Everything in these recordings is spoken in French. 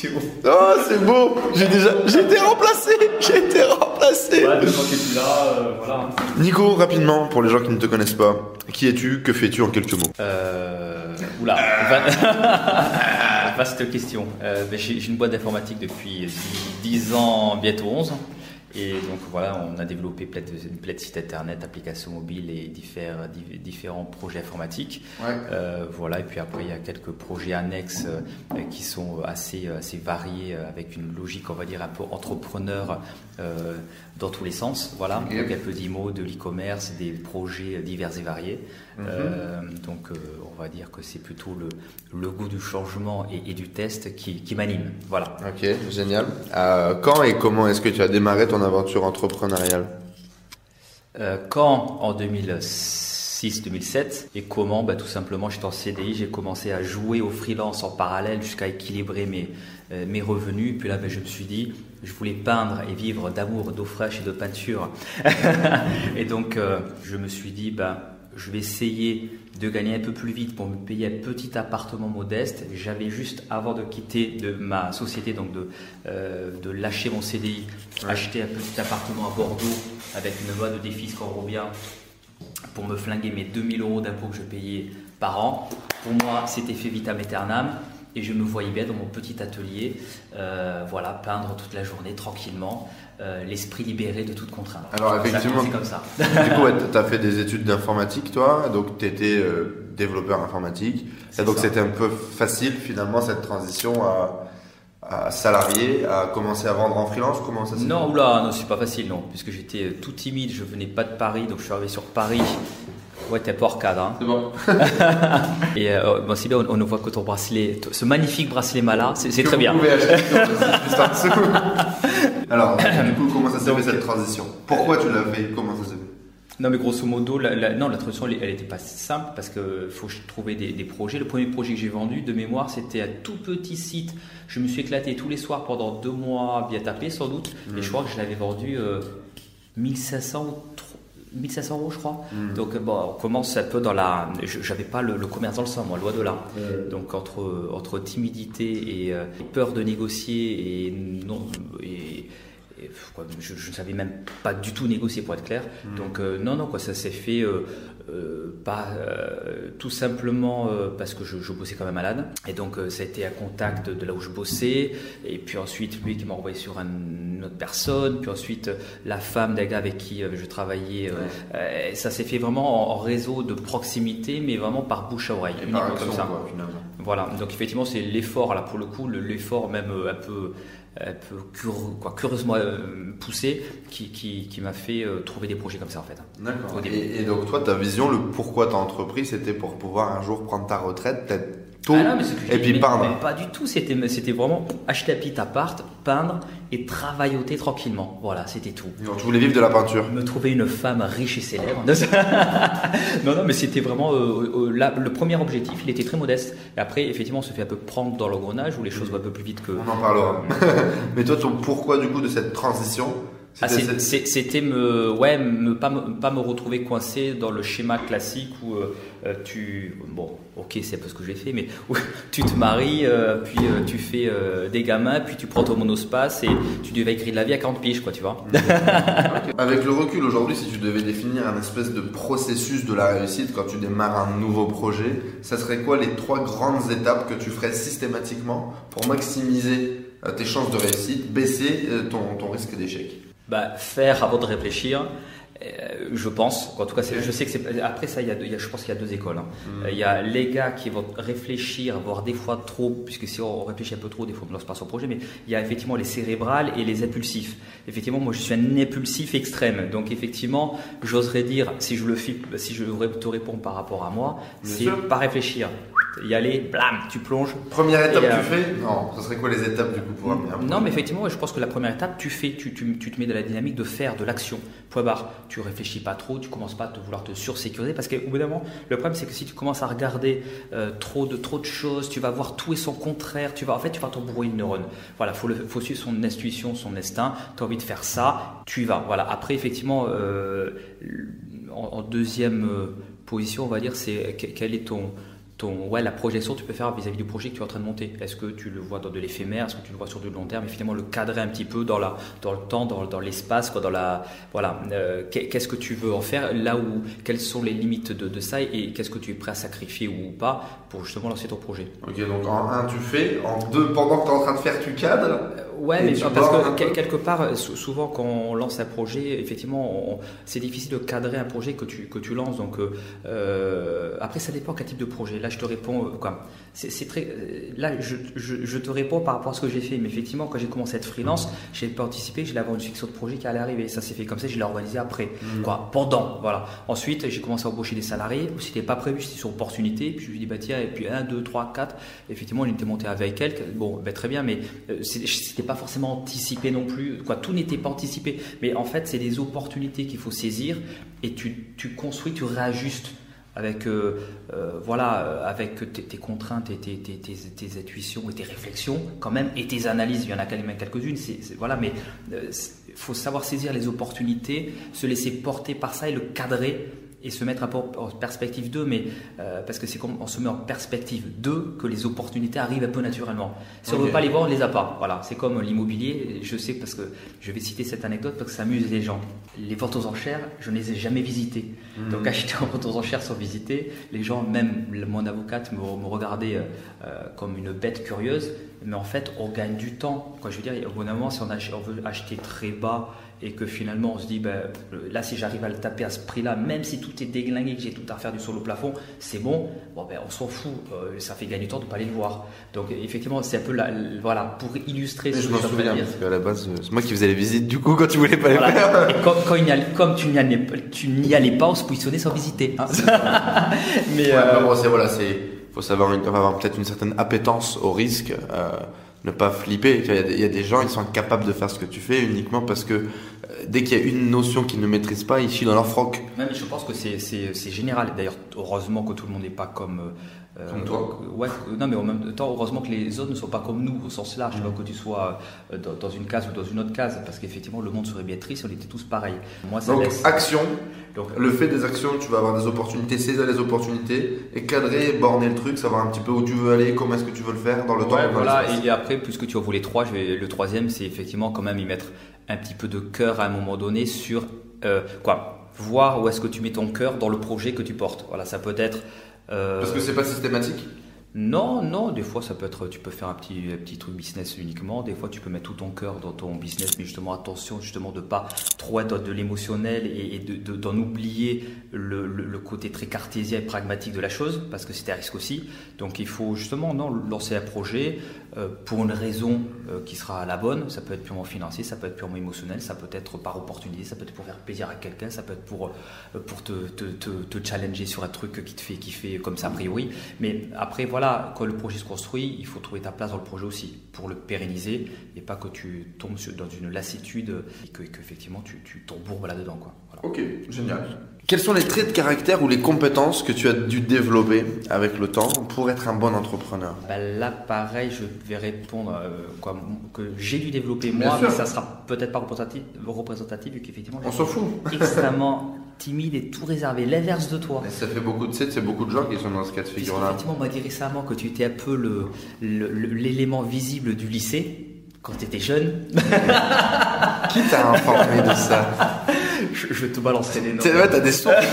Théo. Oh, c'est beau J'ai déjà... J'ai été remplacé J'ai été remplacé Ouais, depuis que tu es là, euh, voilà. Nico, rapidement, pour les gens qui ne te connaissent pas, qui es-tu Que fais-tu en quelques mots? Euh, oula, va- vaste question. Euh, ben, j'ai j'ai une boîte d'informatique depuis 10 ans, bientôt 11. Et donc voilà, on a développé plein de, plein de sites internet, applications mobiles et différents projets informatiques. Ouais. Euh, voilà, et puis après, il y a quelques projets annexes euh, qui sont assez, assez variés, euh, avec une logique, on va dire, un peu entrepreneur euh, dans tous les sens. Voilà, Ok. donc peu d'IMO, de l'e-commerce, des projets divers et variés. Euh, donc, on va dire que c'est plutôt le, le goût du changement et, et du test qui, qui m'anime. Voilà. Ok, génial. Quand et comment est-ce que tu as démarré ton aventure entrepreneuriale Euh, quand en 2006-2007 et comment bah, Tout simplement, j'étais en CDI, j'ai commencé à jouer au freelance en parallèle jusqu'à équilibrer mes, euh, mes revenus. Puis là, bah, je me suis dit, je voulais peindre et vivre d'amour, d'eau fraîche et de peinture. et donc, euh, je me suis dit, bah, je vais essayer de gagner un peu plus vite pour me payer un petit appartement modeste. J'avais juste, avant de quitter de ma société, donc de, euh, de lâcher mon CDI, acheté un petit appartement à Bordeaux avec une loi de défi Scorobia pour me flinguer mes 2000 euros d'impôts que je payais par an. Pour moi, c'était fait vitam aeternam. Et je me voyais bien dans mon petit atelier, euh, voilà, peindre toute la journée tranquillement, euh, l'esprit libéré de toute contrainte. Alors, effectivement- commencé comme ça. Du coup, tu as fait des études d'informatique, toi, donc tu étais développeur informatique. Et C'est donc, c'était un peu facile, finalement, cette transition à, à salarié, à commencer à vendre en freelance. Comment ça s'est Non, oula, non, c'est pas facile, non, puisque j'étais euh, tout timide, je venais pas de Paris, donc je suis arrivé sur Paris. Ouais, t'es pas hors cadre, hein. C'est bon. Et euh, bon, c'est bien, on, on ne voit que ton bracelet, ce magnifique bracelet là, c'est c'est très vous bien. pouvez acheter sur le site juste en dessous. Alors, du coup, comment ça s'est fait cette transition? Pourquoi tu l'as fait? Comment ça s'est fait? Non, mais grosso modo, la, la- non, la transition, elle, elle était pas simple parce que faut trouver des, des projets. Le premier projet que j'ai vendu, de mémoire, c'était un tout petit site. Je me suis éclaté tous les soirs pendant deux mois, bien tapé sans doute. Et je crois que je l'avais vendu euh, 1500 ou 1500 euros, je crois. Donc, euh, bon, on commence un peu dans la. J'avais pas le, le commerce dans le sang, moi, loin de là. Donc, entre, entre timidité et, euh, et peur de négocier et non. Et, et, quoi, je, ne savais même pas du tout négocier pour être clair. Donc euh, non, non, quoi, ça s'est fait euh, pas euh, tout simplement euh, parce que je, je bossais quand même malade. Et donc euh, ça a été à contact de, là où je bossais. Et puis ensuite lui qui m'a envoyé sur un- une autre personne. Puis ensuite euh, la femme d'un gars avec qui je travaillais. ça s'est fait vraiment en, en réseau de proximité, mais vraiment par bouche à oreille. Et par uniquement action, comme ça. quoi. Voilà, donc effectivement, c'est l'effort, là, pour le coup, le- l'effort même un peu, quoi, curieusement euh, poussé qui, qui, qui m'a fait euh, trouver des projets comme ça, en fait. D'accord. Et donc, toi, ta vision, le pourquoi t'as entrepris, c'était pour pouvoir un jour prendre ta retraite, peut-être tôt, Ah non, et puis mais- peindre. mais pas du tout, c'était c'était vraiment acheter un petit appart, peindre et travailloter tranquillement. Voilà, c'était tout. Donc, tu voulais vivre de la peinture. Me trouver une femme riche et célèbre. non, non, mais c'était vraiment euh, euh, le premier objectif. Il était très modeste. Et après, effectivement, on se fait un peu prendre dans l'engrenage où les choses vont un peu plus vite que. On en parlera. Mais toi, ton pourquoi, du coup, de cette transition c'était- c'est- c'était me, ouais, me, pas, me, pas me retrouver coincé dans le schéma classique où euh, euh, tu, bon, ok, c'est peu ce que j'ai fait, mais où tu te maries, euh, puis euh, tu fais euh, des gamins, puis tu prends ton monospace et tu devais écrire de la vie à 40 piges, quoi, tu vois. Avec le recul aujourd'hui, si tu devais définir un espèce de processus de la réussite quand tu démarres un nouveau projet, ça serait quoi les trois grandes étapes que tu ferais systématiquement pour maximiser tes chances de réussite, baisser ton, ton risque d'échec? Bah, faire avant de réfléchir. Euh, je pense, en tout cas, je sais que c'est. Après ça, il y a deux- il y a- je pense qu'il y a deux écoles. hein. Euh, Il y a les gars qui vont réfléchir, voire des fois trop, puisque si on réfléchit un peu trop, des fois on ne lance pas son projet, mais il y a effectivement les cérébrales et les impulsifs. Effectivement, moi je suis un impulsif extrême, donc effectivement, j'oserais dire, si je le fais, si je te réponds par rapport à moi, c'est pas réfléchir. y aller, blam, tu plonges. Première étape, Et, tu euh, fais Non, ce serait quoi les étapes du coup pour Non, mais effectivement, je pense que la première étape, tu fais, tu, tu- tu te mets dans la dynamique de faire, de l'action. Point barre. Tu réfléchis pas trop, tu commences pas à te vouloir te sursécuriser parce qu'au bout d'un moment, le problème c'est que si tu commences à regarder euh, trop de trop de choses, tu vas voir tout et son contraire. Tu vas, en fait, tu vas t'embrouiller le neurone. Voilà, faut faut suivre son intuition, son instinct. Tu as envie de faire ça, tu y vas. Voilà. Après, effectivement, euh, en, deuxième euh, position, on va dire, c'est que- quel est ton ton, ouais, la projection tu peux faire vis-à-vis du projet que tu es en train de monter. Est-ce que tu le vois dans de l'éphémère? Est-ce que tu le vois sur du long terme? Et finalement, le cadrer un petit peu dans, la, dans le temps, dans, dans l'espace, dans la, voilà, euh, qu'est- qu'est-ce que tu veux en faire? Là où, quelles sont les limites de, de ça Et qu'est-ce que tu es prêt à sacrifier ou pas pour justement lancer ton projet? Ok, donc en 1 tu fais, en 2 pendant que tu es en train de faire, tu cadres. Ouais, mais parce que quel- quelque part, euh, sou- souvent quand on lance un projet, effectivement, on- c'est difficile de cadrer un projet que tu, que tu lances. Donc, euh, euh, après, ça dépend quel type de projet. Là, je te réponds, quoi. C'est très. Là, je, je, je te réponds par rapport à ce que j'ai fait. Mais effectivement, quand j'ai commencé à être freelance, j'ai pas anticipé que j'allais avoir une section de projet qui allait arriver. Ça s'est fait comme ça, je l'ai organisé après. Quoi, pendant, voilà. Ensuite, j'ai commencé à embaucher des salariés. C'était pas prévu, c'était sur opportunité. Puis je lui dis, bah tiens, et puis 1, 2, 3, 4. Effectivement, il était monté avec quelques. Bon, ben, très bien, mais euh, c'était pas forcément anticipé non plus. Quoi, tout n'était pas anticipé. Mais en fait, c'est des opportunités qu'il faut saisir et tu, tu construis, tu réajustes avec euh, euh, voilà euh, avec tes, tes contraintes et tes, tes, tes, intuitions et tes réflexions quand même et tes analyses il y en a quand même quelques-unes voilà mais il faut savoir saisir les opportunités se laisser porter par ça et le cadrer et se mettre en perspective d'eux, mais euh, parce que c'est quand on se met en perspective d'eux que les opportunités arrivent un peu naturellement. Si on ne veut pas les voir, on ne les a pas. Voilà, c'est comme l'immobilier. Je sais parce que je vais citer cette anecdote parce que ça amuse les gens. Les ventes aux enchères, je ne les ai jamais visitées. Donc acheter en vente aux enchères sans visiter, les gens, même mon avocate, me, me regardaient euh, euh, comme une bête curieuse. Mais en fait, on gagne du temps. Quoi, je veux dire, au bout d'un moment, si on, ach- on veut acheter très bas et que finalement on se dit, ben, là, si j'arrive à le taper à ce prix-là, même si tout est déglingué, que j'ai tout à refaire du sol au plafond, c'est bon. Bon, ben, on s'en fout. Euh, ça fait gagner du temps de ne pas aller le voir. Donc, effectivement, c'est un peu la, voilà, pour illustrer Et ce je que m'en je souviens, parce qu'à la base, euh, c'est moi qui faisais les visites du coup quand tu voulais pas les Voilà. faire. Et comme, quand il n'y a- comme tu n'y allais, pas, on se positionnait sans visiter. hein. Mais Ouais, euh, mais bon, c'est voilà, c'est faut savoir une- avoir peut-être une certaine appétence au risque, euh, ne pas flipper. Il y, a des- gens, ils sont incapables de faire ce que tu fais uniquement parce que euh, dès qu'il y a une notion qu'ils ne maîtrisent pas, ils chient dans leur froc. même, je pense que c'est- général. D'ailleurs, heureusement que tout le monde n'est pas comme. Euh, Comme toi. Ouais, euh, non, mais en même temps, heureusement que les autres ne sont pas comme nous au sens large. pas que tu sois euh, dans, dans une case ou dans une autre case, parce qu'effectivement, le monde serait bien triste si on était tous pareils. Moi, ça Donc laisse. action, Donc, le fait des actions, tu vas avoir des opportunités, saisir les opportunités et cadrer, borner le truc, savoir un petit peu où tu veux aller, comment est-ce que tu veux le faire dans le temps. Ouais, voilà. Et, et après, puisque tu en voulais trois, je vais, le troisième, c'est effectivement quand même y mettre un petit peu de cœur à un moment donné sur euh, quoi Voir où est-ce que tu mets ton cœur dans le projet que tu portes. Voilà, ça peut être. Euh, Parce que c'est pas systématique. Non, non, des fois ça peut être, tu peux faire un petit, un petit truc business uniquement, des fois tu peux mettre tout ton cœur dans ton business, mais justement attention justement de pas trop être de l'émotionnel et, et de- d'en oublier le, côté très cartésien et pragmatique de la chose, parce que c'est un risque aussi. Donc il faut justement non, lancer un projet euh, pour une raison euh, qui sera la bonne, ça peut être purement financier, ça peut être purement émotionnel, ça peut être par opportunité, ça peut être pour faire plaisir à quelqu'un, ça peut être pour, euh, pour te, te, challenger sur un truc qui te fait comme ça a priori. Mais après, voilà, quand le projet se construit, il faut trouver ta place dans le projet aussi pour le pérenniser et pas que tu tombes dans une lassitude et que, et qu'effectivement tu, tu t'embourbes là-dedans. Quoi. Voilà. Ok, génial. Quels sont les traits de caractère ou les compétences que tu as dû développer avec le temps pour être un bon entrepreneur? Bah là, pareil, je vais répondre euh, quoi, que j'ai dû développer moi, mais ça sera peut-être pas représentatif, représentatif vu qu'effectivement, On s'en fout. extrêmement timide et tout réservé, l'inverse de toi. Et ça fait beaucoup de c'est beaucoup de gens qui sont dans ce cas de figure-là. Effectivement, on m'a dit récemment que tu étais un peu le- le- le- l'élément visible du lycée quand tu étais jeune. Qui t'a informé de ça? je, je vais te balancer des noms. Vrai, t'as des sources.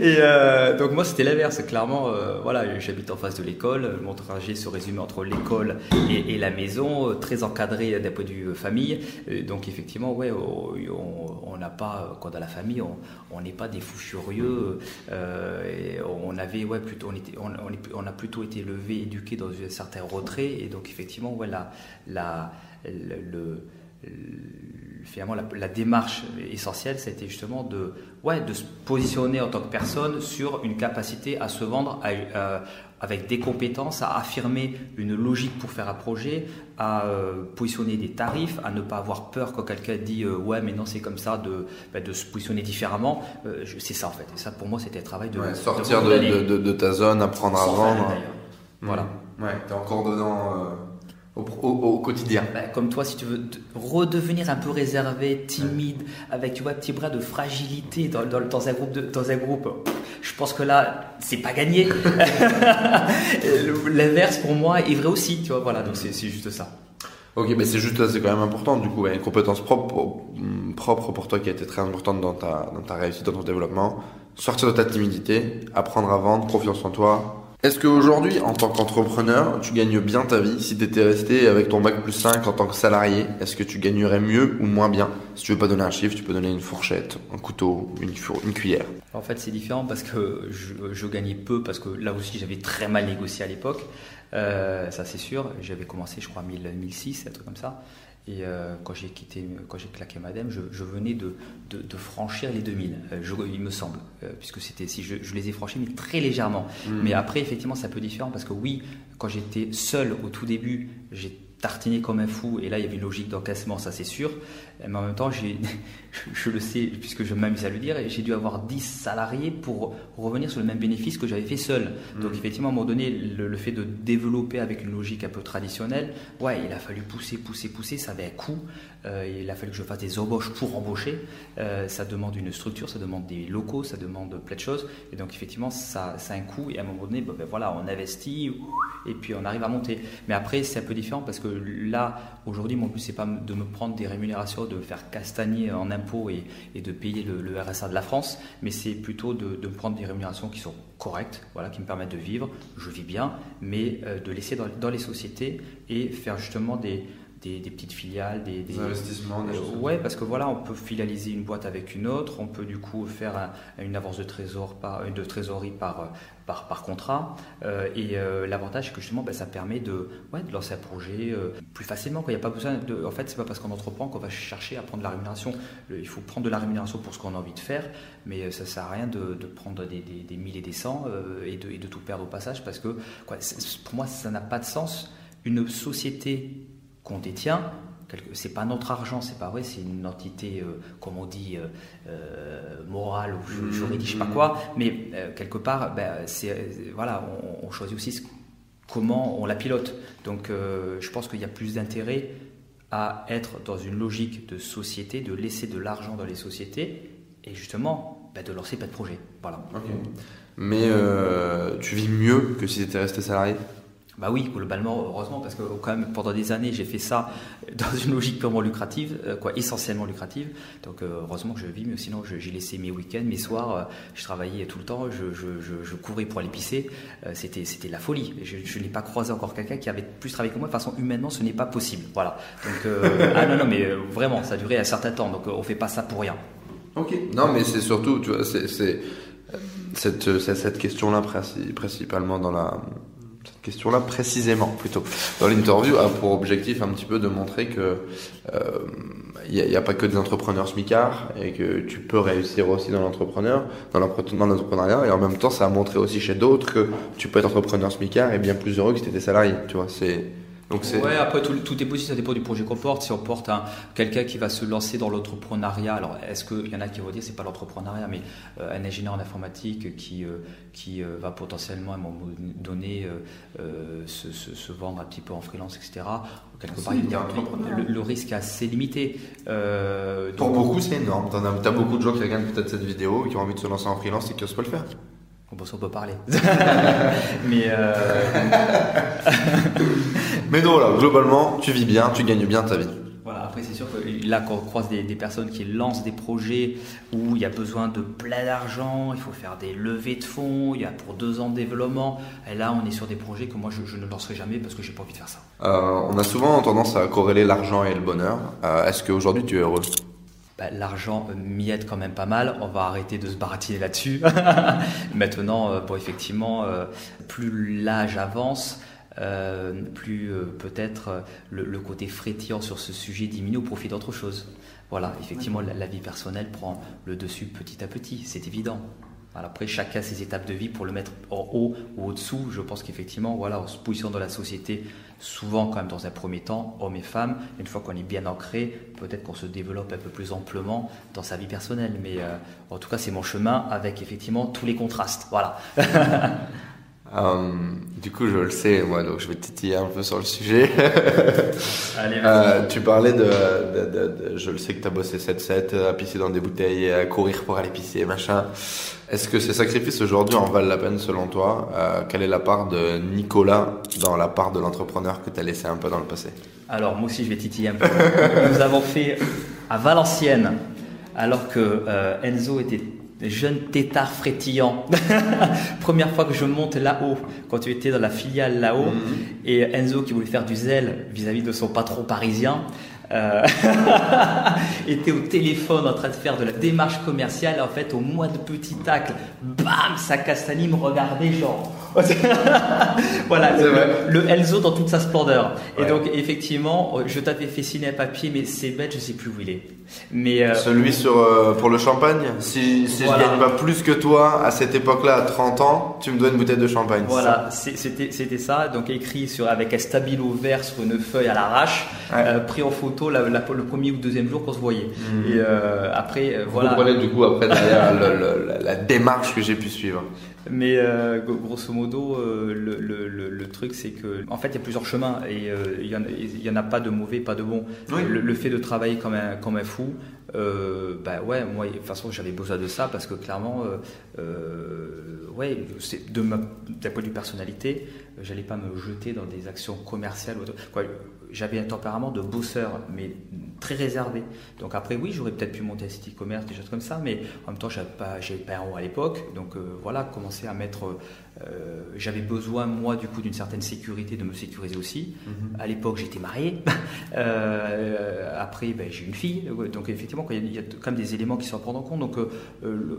Et euh, donc moi c'était l'inverse, clairement. euh, voilà, j'habite en face de l'école. Mon trajet se résumait entre l'école et, et la maison, euh, très encadré d'un point de vue famille. Donc effectivement, ouais, on on- n'a pas, quand dans la famille, on n'est pas des fous furieux. euh, et on avait, ouais, plutôt, on était, on, on est- on a plutôt été élevé, éduqué dans un certain retrait. Et donc effectivement, ouais, la, la, le, le- le- finalement, la, démarche essentielle, c'était justement de, ouais, de se positionner en tant que personne sur une capacité à se vendre avec des compétences, à affirmer une logique pour faire un projet, à positionner des tarifs, à ne pas avoir peur quand quelqu'un dit ouais mais non c'est comme ça de, bah, de se positionner différemment. c'est ça en fait. Et ça pour moi c'était le travail de sortir de, de, de, ta zone, apprendre à vendre. Voilà. Ouais, t'es encore dedans au, quotidien. Bah, comme toi, si tu veux redevenir un peu réservé, timide, avec tu vois, petit bras de fragilité dans, dans, un groupe, dans un groupe, je pense que là, c'est pas gagné. L'inverse pour moi est vrai aussi, tu vois. Voilà, donc c'est juste ça. Ok, mais c'est juste c'est quand même important du coup, une compétence propre, propre pour toi qui a été très importante dans ta, dans ta réussite, dans ton développement. Sortir de ta timidité, apprendre à vendre, confiance en toi, est-ce qu'aujourd'hui, en tant qu'entrepreneur, tu gagnes bien ta vie Si tu étais resté avec ton bac plus 5 en tant que salarié, est-ce que tu gagnerais mieux ou moins bien Si tu veux pas donner un chiffre, tu peux donner une fourchette, un couteau, une, une cuillère. En fait, c'est différent parce que je, gagnais peu, parce que là aussi, j'avais très mal négocié à l'époque. Euh, ça, c'est sûr. J'avais commencé, je crois, 1006, un truc comme ça. Et euh, quand j'ai quitté, quand j'ai claqué Madame, je, je venais de, de, franchir les 2000, euh, il me semble, euh, puisque c'était si je, je, les ai franchis, mais très légèrement. Mmh. Mais après, effectivement, c'est un peu différent parce que oui, quand j'étais seul au tout début, j'ai tartiner comme un fou, et là il y avait une logique d'encaissement, ça c'est sûr. Mais en même temps, je le sais, puisque je m'amuse à le dire, j'ai dû avoir 10 salariés pour revenir sur le même bénéfice que j'avais fait seul. Mm. Donc effectivement, à un moment donné, le, fait de développer avec une logique un peu traditionnelle, ouais, il a fallu pousser, pousser, pousser, ça avait un coût. Euh, il a fallu que je fasse des embauches pour embaucher. Euh, ça demande une structure, ça demande des locaux, ça demande plein de choses. Et donc effectivement, ça, ça a un coût. Et à un moment donné, ben, voilà, on investit et puis on arrive à monter. Mais après, c'est un peu différent parce que là, aujourd'hui, mon but, c'est pas de me prendre des rémunérations, de me faire castagner en impôts et, de payer le, RSA de la France, mais c'est plutôt de, me prendre des rémunérations qui sont correctes, voilà, qui me permettent de vivre. Je vis bien, mais euh, de laisser dans, les sociétés et faire justement des, des, petites filiales, des, investissements. Des euh, ouais, parce que voilà, on peut filialiser une boîte avec une autre, on peut du coup faire une avance de, trésor par, de trésorerie par, par, par contrat. Euh, et euh, l'avantage, c'est que justement, ben, ça permet de, ouais, de lancer un projet plus facilement. Il n'y a pas besoin de, en fait, c'est pas parce qu'on entreprend qu'on va chercher à prendre de la rémunération. il faut prendre de la rémunération pour ce qu'on a envie de faire, mais ça ne sert à rien de, de prendre des, des, des, mille et des cents et, de, et de tout perdre au passage parce que quoi, pour moi, ça n'a pas de sens. Une société qu'on détient, c'est pas notre argent, c'est pas vrai, c'est une entité, euh, comme on dit, euh, euh, morale ou juridique, je sais pas quoi, mais quelque part, ben, c'est, voilà, on, choisit aussi comment on la pilote. Donc je pense qu'il y a plus d'intérêt à être dans une logique de société, de laisser de l'argent dans les sociétés et justement ben, de lancer pas de projet. Voilà. Mais tu vis mieux que si tu étais resté salarié? Bah oui, globalement, heureusement, parce que quand même pendant des années, j'ai fait ça dans une logique purement lucrative, euh, quoi, essentiellement lucrative. Donc euh, heureusement que je vis, mais sinon j'ai laissé mes week-ends, mes soirs, euh, je travaillais tout le temps, je, je, je, je courais pour aller pisser. c'était c'était la folie. Je, n'ai pas croisé encore quelqu'un qui avait plus travaillé que moi. De toute façon, humainement, ce n'est pas possible. Voilà. Donc ah non non, mais vraiment, ça a duré un certain temps. Donc on fait pas ça pour rien. Ok. Non, mais c'est surtout, tu vois, c'est cette, cette, question-là principalement dans la question-là précisément plutôt. Dans l'interview a pour objectif un petit peu de montrer que il euh, n'y a, pas que des entrepreneurs smicards et que tu peux réussir aussi dans l'entrepreneur dans l'entrepreneuriat et en même temps ça a montré aussi chez d'autres que tu peux être entrepreneur smicard et bien plus heureux que si tu étais salarié tu vois. C'est donc ouais, après tout, tout, est possible, ça dépend du projet qu'on porte. Si on porte quelqu'un qui va se lancer dans l'entrepreneuriat, alors est-ce qu'il y en a qui vont dire c'est pas l'entrepreneuriat, mais euh, un ingénieur en informatique qui, euh, qui euh, va potentiellement à un moment donné se, se, vendre un petit peu en freelance, etc. Quelque part, le, le, risque est assez limité. Pour beaucoup, c'est énorme. Tu as, beaucoup de gens qui regardent peut-être cette vidéo et qui ont envie de se lancer en freelance et qui n'osent pas le faire. Bon, on peut parler. mais, euh... mais non, là, globalement, tu vis bien, tu gagnes bien ta vie. Voilà, après, c'est sûr que là, quand on croise des, personnes qui lancent des projets où il y a besoin de plein d'argent, il faut faire des levées de fonds, il y a pour deux ans de développement, et là, on est sur des projets que moi, je, ne lancerai jamais parce que j'ai pas envie de faire ça. Euh, on a souvent tendance à corréler l'argent et le bonheur. Euh, est-ce qu'aujourd'hui, tu es heureux? Bah, l'argent m'y aide quand même pas mal. On va arrêter de se baratiner là-dessus. Maintenant, euh, bon, effectivement, euh, plus l'âge avance, euh, plus peut-être le, côté frétillant sur ce sujet diminue au profit d'autre chose. voilà, effectivement, la, vie personnelle prend le dessus petit à petit, c'est évident. après, chacun a ses étapes de vie pour le mettre en haut ou au-dessous. Je pense qu'effectivement, voilà, on se positionne dans la société, souvent quand même dans un premier temps, hommes et femmes. Une fois qu'on est bien ancré, peut-être qu'on se développe un peu plus amplement dans sa vie personnelle. Mais euh, en tout cas, c'est mon chemin avec effectivement tous les contrastes. Voilà. Euh, du coup, je le sais, moi, donc je vais titiller un peu sur le sujet. Allez, euh, tu parlais de, de, de, Je le sais que tu as bossé 7-7, à pisser dans des bouteilles, à courir pour aller pisser, machin. Est-ce que ces sacrifices aujourd'hui en valent la peine selon toi? Euh, Quelle est la part de Nicolas dans la part de l'entrepreneur que tu as laissé un peu dans le passé? Alors, moi aussi, je vais titiller un peu. Nous avons fait à Valenciennes, alors que Enzo était jeune tétard frétillant. Première fois que je monte là-haut, quand tu étais dans la filiale là-haut, mhm. et Enzo qui voulait faire du zèle vis-à-vis de son patron parisien, euh, était au téléphone en train de faire de la démarche commerciale. En fait, au mois de petit tacle, bam, sa castanie me regardait genre. voilà, le, Elzo dans toute sa splendeur. Et donc, effectivement, je t'avais fait signer un papier, mais c'est bête, je sais plus où il est. Mais euh, Celui sur, euh, pour le champagne, si, si je gagne pas plus que toi à cette époque-là, à 30 ans, tu me dois une bouteille de champagne. Voilà, c'était ça. Donc écrit sur, avec un stabilo vert sur une feuille à l'arrache, euh, pris en photo la, le premier ou deuxième jour qu'on se voyait. Mhm. Et après, voilà. Vous comprenez du coup après derrière la démarche que j'ai pu suivre. Mais grosso modo, le, le, le, truc c'est que, en fait, il y a plusieurs chemins et il n'y en, en, a pas de mauvais, pas de bon. Le, fait de travailler comme un, comme un fou euh, bah ouais, moi, de toute façon, j'avais besoin de ça parce que clairement, euh, euh ouais, d'un point de vue personnalité, j'allais pas me jeter dans des actions commerciales. J'avais un tempérament de bosseur, mais très réservé. Donc après, oui, j'aurais peut-être pu monter un site e-commerce, des choses comme ça, mais en même temps, j'avais pas, pas un rond à l'époque. Donc euh, voilà, commencer à mettre. Euh, j'avais besoin, moi, du coup, d'une certaine sécurité, de me sécuriser aussi. Mm-hmm. À l'époque, j'étais marié. Euh, après, ben, j'ai une fille. Donc effectivement, il y, a quand même des éléments qui sont à prendre en compte. Donc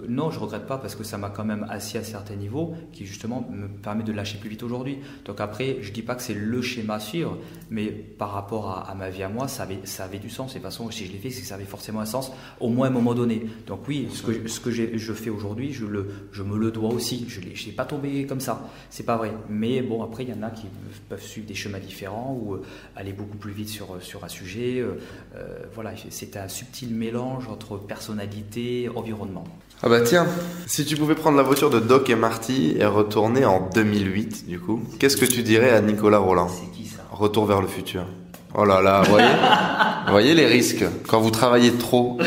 non, je regrette pas parce que ça m'a quand même assis à certains niveaux qui justement me permet de lâcher plus vite aujourd'hui. Donc après, je dis pas que c'est le schéma à suivre, mais par rapport à, ma vie à moi, ça avait, ça avait du sens. Et de toute façon, si je l'ai fait, c'est que ça avait forcément un sens, au moins à un moment donné. Donc oui, ce que, ce que je fais aujourd'hui, je, le, je me le dois aussi. Je n'ai pas tombé comme ça. C'est pas vrai. Mais bon, après, il y en a qui peuvent suivre des chemins différents ou euh, aller beaucoup plus vite sur, sur un sujet. Euh, euh, voilà, c'est un subtil mélange entre personnalité, environnement. Ah bah tiens, si tu pouvais prendre la voiture de Doc et Marty et retourner en 2008, du coup, qu'est-ce que tu dirais à Nicolas Roland C'est qui ça? Retour vers le futur. Oh là là, voyez, voyez les risques? Quand vous travaillez trop.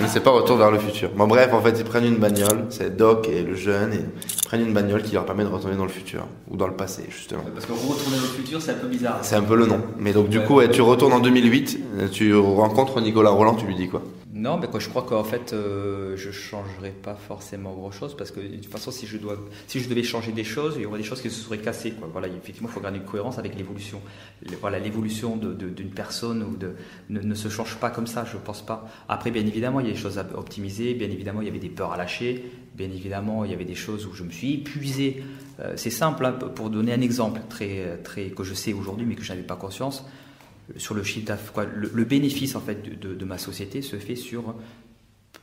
Ne sais pas retour vers le futur. Bon bref, en fait, ils prennent une bagnole, c'est Doc et le jeune, et ils prennent une bagnole qui leur permet de retourner dans le futur ou dans le passé justement. Parce que retourner dans le futur, c'est un peu bizarre. C'est un peu le nom. Mais donc du coup, tu retournes en 2008, tu rencontres Nicolas Roland, tu lui dis quoi? Non, mais quoi, je crois qu'en fait, euh, je ne changerais pas forcément grand-chose parce que de toute façon, si je, dois, si je devais changer des choses, il y aurait des choses qui se seraient cassées. Voilà, effectivement, il faut garder une cohérence avec l'évolution. Voilà, l'évolution d'une personne ou de, ne, se change pas comme ça, je ne pense pas. Après, bien évidemment, il y a des choses à optimiser, bien évidemment, il y avait des peurs à lâcher, bien évidemment, il y avait des choses où je me suis épuisé. Euh, c'est simple, hein, pour donner un exemple très, très, que je sais aujourd'hui, mais que je n'avais pas conscience sur le chiffre d'affaires, le, bénéfice en fait de, ma société se fait sur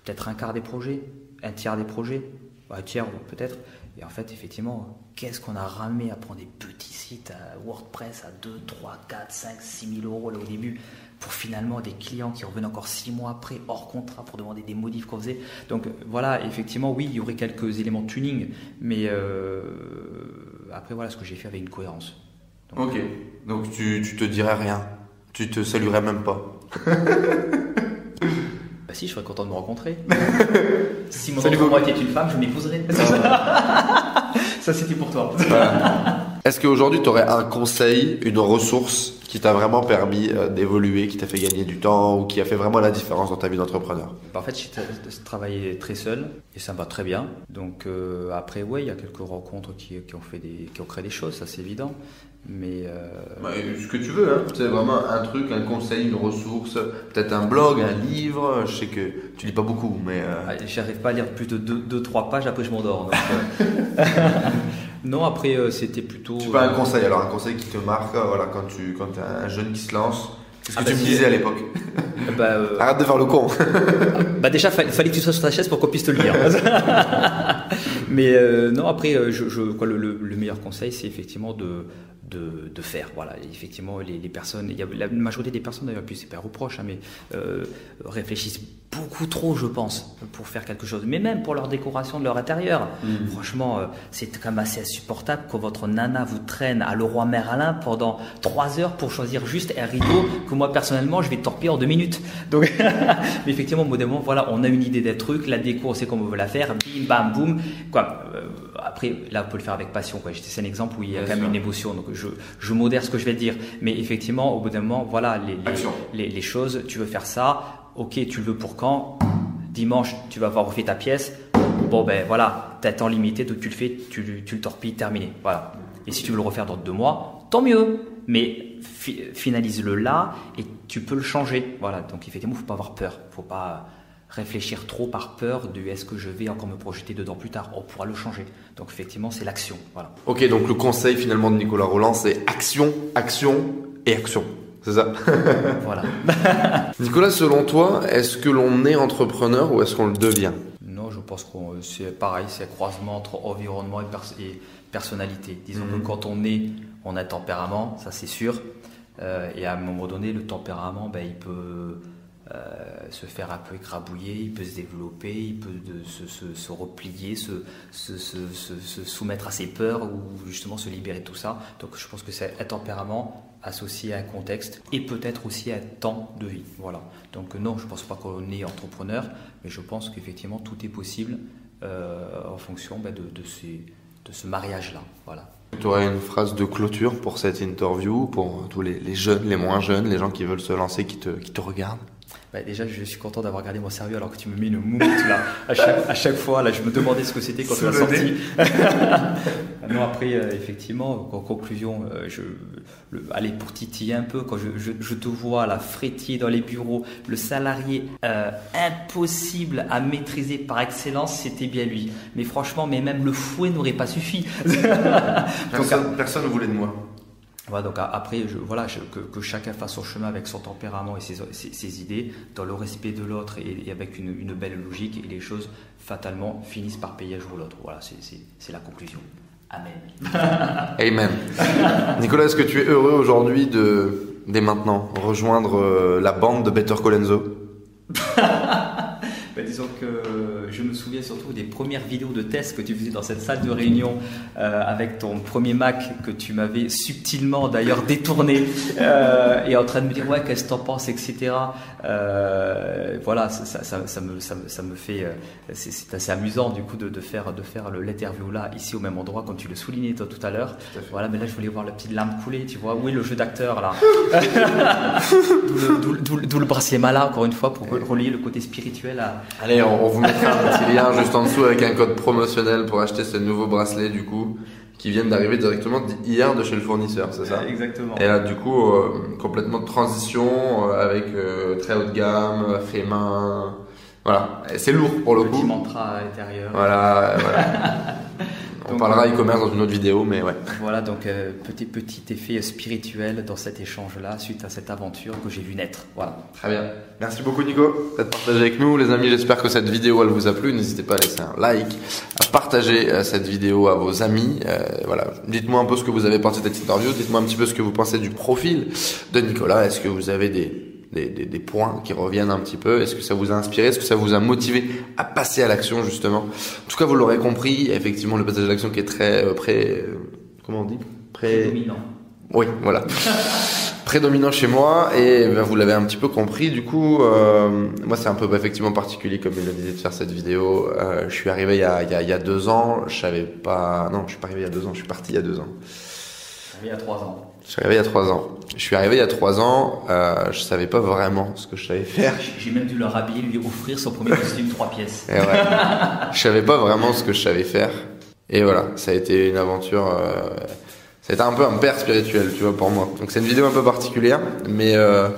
peut-être un quart des projets, un tiers des projets, un tiers peut-être. Et en fait, effectivement, qu'est-ce qu'on a ramé à prendre des petits sites à WordPress à 2, 3, 4, 5, 6 000 euros là au début pour finalement des clients qui revenaient encore 6 mois après hors contrat pour demander des modifs qu'on faisait. Donc voilà, effectivement, oui, il y aurait quelques éléments de tuning, mais euh, après voilà ce que j'ai fait avec une cohérence. ok, donc tu, tu te dirais rien tu te saluerais même pas. bah si, je serais content de me rencontrer. si mon enfant moi était une femme, je m'épouserais. Ça, c'était pour toi. Est-ce qu'aujourd'hui, tu aurais un conseil, une ressource qui t'a vraiment permis euh, d'évoluer, qui t'a fait gagner du temps ou qui a fait vraiment la différence dans ta vie d'entrepreneur? Bah, En fait, j'ai travaillé très seul et ça me va très bien. Donc euh, après, oui, il y a quelques rencontres qui, qui, ont fait des, qui ont créé des choses, ça c'est évident. Mais euh... bah, ce que tu veux, hein. c'est vraiment un truc, un conseil, une ressource, peut-être un blog, un livre. Je sais que tu lis pas beaucoup, mais euh... Ah, j'arrive pas à lire plus de 2-3 pages. Après, je m'endors. Euh. non, après, euh, c'était plutôt. Tu pas un conseil alors un conseil qui te marque, voilà, quand tu quand as un jeune qui se lance. Qu'est-ce que ah, tu bah, me disais à l'époque bah, Arrête de faire le con. bah déjà, il fallait que tu sois sur ta chaise pour qu'on puisse te le lire. Mais non, après, je, quoi, le, meilleur conseil, c'est effectivement de, de, de, faire. Voilà, effectivement, les, personnes, y la majorité des personnes d'ailleurs, puis c'est pas un reproche, hein, mais euh, réfléchissent beaucoup trop, je pense, pour faire quelque chose. Mais même pour leur décoration de leur intérieur. Mm. Franchement, euh, c'est quand même assez insupportable que votre nana vous traîne à Leroy Merlin pendant trois heures pour choisir juste un rideau que moi personnellement je vais torpiller en deux minutes. Donc, mais effectivement, au voilà, on a une idée des trucs, la déco, on sait comment on veut la faire, bim, bam, boum. Quoi. Euh, après, là, on peut le faire avec passion. C'est un exemple où il y a quand même une émotion. Donc, je, je modère ce que je vais dire. Mais effectivement, au bout d'un moment, voilà, les, les, les, choses, tu veux faire ça, ok, tu le veux pour quand? Dimanche, tu vas avoir refait ta pièce. Bon, ben voilà, tu as temps limité, donc tu le fais, tu, le torpilles, terminé. Voilà. Et si tu veux le refaire dans deux mois, tant mieux. Mais finalise-le là et tu peux le changer. Voilà. Donc, effectivement, faut pas avoir peur. Faut pas réfléchir trop par peur de est-ce que je vais encore me projeter dedans plus tard? On pourra le changer. Donc effectivement, c'est l'action. Voilà. Ok, donc le conseil finalement de Nicolas Roland, c'est action, action et action. C'est ça Voilà. Nicolas, selon toi, est-ce que l'on est entrepreneur ou est-ce qu'on le devient? Non, je pense que c'est pareil, c'est un croisement entre environnement et, personnalité. Disons que mhm. quand on est, on a tempérament, ça c'est sûr. Euh, et à un moment donné, le tempérament, ben, il peut euh, se faire un peu écrabouiller, il peut se développer, il peut se, replier, se, soumettre à ses peurs ou justement se libérer de tout ça. Donc je pense que c'est un tempérament associé à un contexte et peut-être aussi à un temps de vie. Voilà. Donc non, je ne pense pas qu'on est entrepreneur, mais je pense qu'effectivement tout est possible euh, en fonction ben, de, ce mariage-là. Voilà. Tu aurais une phrase de clôture pour cette interview, pour tous les, jeunes, les moins jeunes, les gens qui veulent se lancer, qui te regardent? Bah, déjà, je suis content d'avoir gardé mon sérieux alors que tu me mets une moumoute là. À chaque, à chaque fois, là, je me demandais ce que c'était quand tu l'as sorti. non, après, euh, effectivement, en conclusion, euh, je, le, allez, pour titiller un peu, quand je, je, te vois la frétiller dans les bureaux, le salarié euh, impossible à maîtriser par excellence, c'était bien lui. Mais franchement, mais même le fouet n'aurait pas suffi. personne ne voulait de moi. Voilà, donc après, je, voilà, que, chacun fasse son chemin avec son tempérament et ses, ses, idées, dans le respect de l'autre et, avec une, une, belle logique, et les choses fatalement finissent par payer un jour ou l'autre. Voilà, c'est la conclusion. Amen. Amen. Nicolas, est-ce que tu es heureux aujourd'hui de, dès maintenant, rejoindre euh, la bande de Better Colenso? que je me souviens surtout des premières vidéos de test que tu faisais dans cette salle de réunion euh, avec ton premier Mac que tu m'avais subtilement d'ailleurs détourné euh, et en train de me dire ouais qu'est-ce que t'en penses etc. Euh, voilà ça, ça, ça, me, ça, me, fait c'est assez amusant du coup de, de faire de faire l'interview là ici au même endroit comme tu le soulignais toi tout à l'heure. Voilà mais là je voulais voir la petite lame couler tu vois où est le jeu d'acteur là? D'où le bracelet malin encore une fois pour relier le côté spirituel à. Allez on, on vous mettra un petit lien juste en dessous avec un code promotionnel pour acheter ce nouveau bracelet du coup qui viennent d'arriver directement hier de chez le fournisseur, c'est ça? Exactement. Et là, du coup, euh, complètement de transition euh, avec euh, très haut de gamme, fait main. Voilà, c'est lourd pour le Petit coup. mantra intérieur. Voilà, voilà. On parlera e-commerce dans une autre vidéo, mais ouais. Voilà, donc euh, petit petit effet spirituel dans cet échange-là, suite à cette aventure que j'ai vu naître. Voilà. Très bien. Merci beaucoup Nico d'être partagé avec nous. Les amis, j'espère que cette vidéo elle vous a plu. N'hésitez pas à laisser un like, à partager euh, cette vidéo à vos amis. Euh, voilà. Dites-moi un peu ce que vous avez pensé de cette interview. Dites-moi un petit peu ce que vous pensez du profil de Nicolas. Est-ce que vous avez des des, des, des, points qui reviennent un petit peu Est-ce que ça vous a inspiré? Est-ce que ça vous a motivé à passer à l'action justement? En tout cas, vous l'aurez compris, effectivement, le passage à l'action qui est très euh, pré, euh, comment on dit? Prédominant. Oui, voilà. prédominant chez moi et ben, vous l'avez un petit peu compris. Du coup, euh, moi c'est un peu effectivement particulier comme il le disait de faire cette vidéo. Euh, je suis arrivé il y, a, il, y a, il y a deux ans. Je savais pas. Non, je suis pas arrivé il y a deux ans. Je suis parti il y a deux ans. Il y a trois ans. Je suis arrivé il y a trois ans. Je suis arrivé il y a trois ans, euh, je savais pas vraiment ce que je savais faire. J'ai même dû leur habiller, lui offrir son premier costume trois pièces. Et ouais. je savais pas vraiment ce que je savais faire. Et voilà, ça a été une aventure. Euh, ça a été un peu un père spirituel, tu vois, pour moi. Donc c'est une vidéo un peu particulière, mais euh,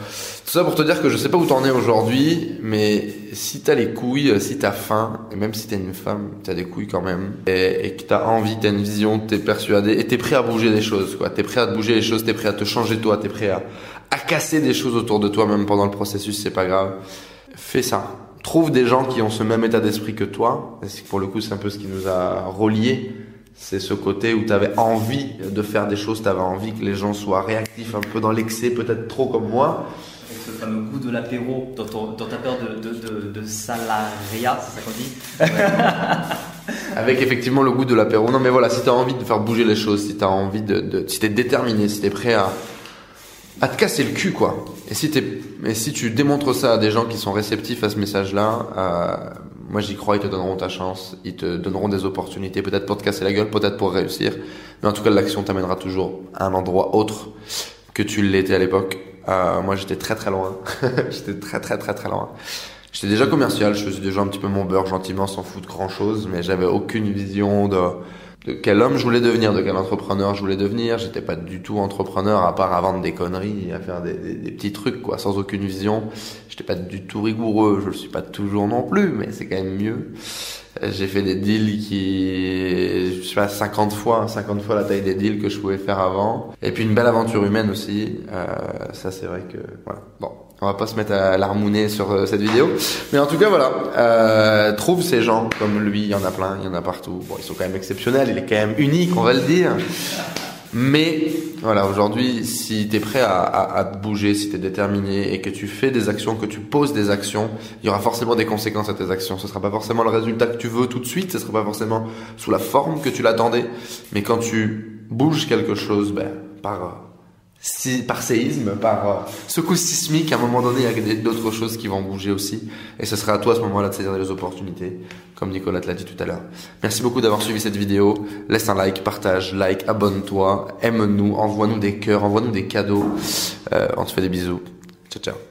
tout ça pour te dire que je sais pas où t'en es aujourd'hui, mais si t'as les couilles, si t'as faim, et même si t'es une femme, t'as des couilles quand même, et, et que t'as envie, t'as une vision, t'es persuadé, et t'es prêt à bouger les choses, quoi. T'es prêt à te bouger les choses, t'es prêt à te changer toi, t'es prêt à, à casser des choses autour de toi, même pendant le processus, c'est pas grave. Fais ça. Trouve des gens qui ont ce même état d'esprit que toi. Et pour le coup, c'est un peu ce qui nous a reliés. C'est ce côté où tu avais envie de faire des choses, tu avais envie que les gens soient réactifs, un peu dans l'excès, peut-être trop comme moi. Ce fameux goût de l'apéro dans, ta peur de, de, salariat, c'est ça qu'on dit Avec effectivement le goût de l'apéro. Non mais voilà, si tu as envie de faire bouger les choses, si tu as envie de, si tu es déterminé, si tu es prêt à, à te casser le cul, quoi. Et si, et si tu démontres ça à des gens qui sont réceptifs à ce message-là, euh, moi j'y crois, ils te donneront ta chance, ils te donneront des opportunités, peut-être pour te casser la gueule, peut-être pour réussir. Mais en tout cas, l'action t'amènera toujours à un endroit autre que tu l'étais à l'époque. Euh, moi j'étais très très loin. j'étais très très très très loin. J'étais déjà commercial, je faisais déjà un petit peu mon beurre gentiment sans foutre grand chose, mais j'avais aucune vision de de quel homme je voulais devenir, de quel entrepreneur je voulais devenir. J'étais pas du tout entrepreneur à part à vendre des conneries à faire des, des, petits trucs quoi, sans aucune vision. J'étais pas du tout rigoureux, je le suis pas toujours non plus, mais c'est quand même mieux. J'ai fait des deals qui, je sais pas, 50 fois, 50 fois la taille des deals que je pouvais faire avant. Et puis une belle aventure humaine aussi. Euh, ça c'est vrai que, voilà. Bon, on va pas se mettre à l'armouner sur euh, cette vidéo. Mais en tout cas, voilà. Euh, trouve ces gens comme lui, il y en a plein, il y en a partout. Bon, ils sont quand même exceptionnels, il est quand même unique, on va le dire. Mais voilà, aujourd'hui, si tu es prêt à, à, à, bouger, si tu es déterminé et que tu fais des actions, que tu poses des actions, il y aura forcément des conséquences à tes actions. Ce sera pas forcément le résultat que tu veux tout de suite, ce sera pas forcément sous la forme que tu l'attendais, mais quand tu bouges quelque chose, ben, par par séisme, par euh, secousse sismique, à un moment donné, il y a d'autres choses qui vont bouger aussi. Et ce sera à toi à ce moment-là de saisir les opportunités, comme Nicolas te l'a dit tout à l'heure. Merci beaucoup d'avoir suivi cette vidéo. Laisse un like, partage, like, abonne-toi, aime-nous, envoie-nous des cœurs, envoie-nous des cadeaux. Euh, on te fait des bisous. Ciao, ciao.